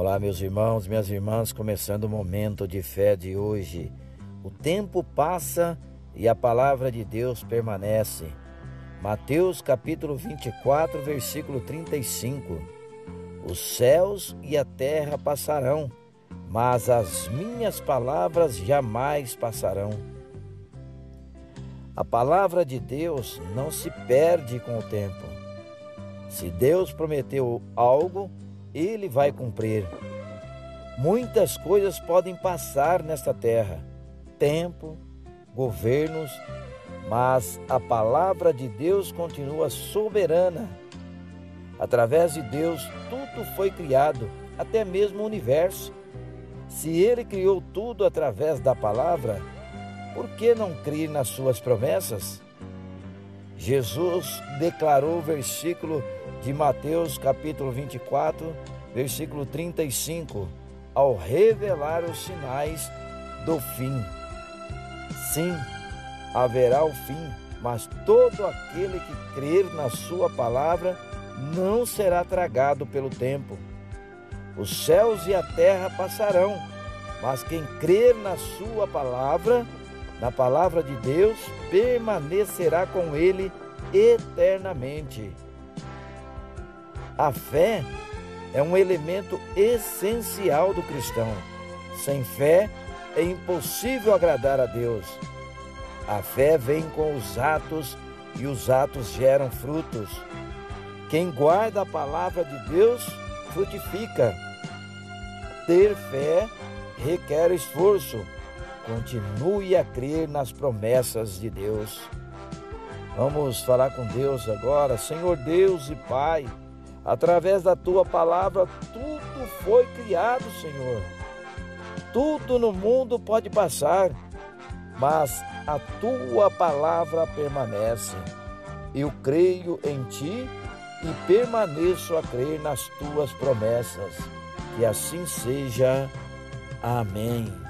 Olá, meus irmãos, minhas irmãs, começando o momento de fé de hoje. O tempo passa e a palavra de Deus permanece. Mateus capítulo 24, versículo 35. Os céus e a terra passarão, mas as minhas palavras jamais passarão. A palavra de Deus não se perde com o tempo. Se Deus prometeu algo, ele vai cumprir. Muitas coisas podem passar nesta terra: tempo, governos, mas a palavra de Deus continua soberana. Através de Deus, tudo foi criado, até mesmo o universo. Se ele criou tudo através da palavra, por que não crer nas suas promessas? Jesus declarou o versículo de Mateus, capítulo 24, versículo 35, ao revelar os sinais do fim. Sim, haverá o fim, mas todo aquele que crer na Sua palavra não será tragado pelo tempo. Os céus e a terra passarão, mas quem crer na Sua palavra, na palavra de Deus, permanecerá com Ele eternamente. A fé é um elemento essencial do cristão. Sem fé é impossível agradar a Deus. A fé vem com os atos e os atos geram frutos. Quem guarda a palavra de Deus frutifica. Ter fé requer esforço. Continue a crer nas promessas de Deus. Vamos falar com Deus agora, Senhor Deus e Pai. Através da tua palavra, tudo foi criado, Senhor. Tudo no mundo pode passar, mas a tua palavra permanece. Eu creio em ti e permaneço a crer nas tuas promessas. Que assim seja. Amém.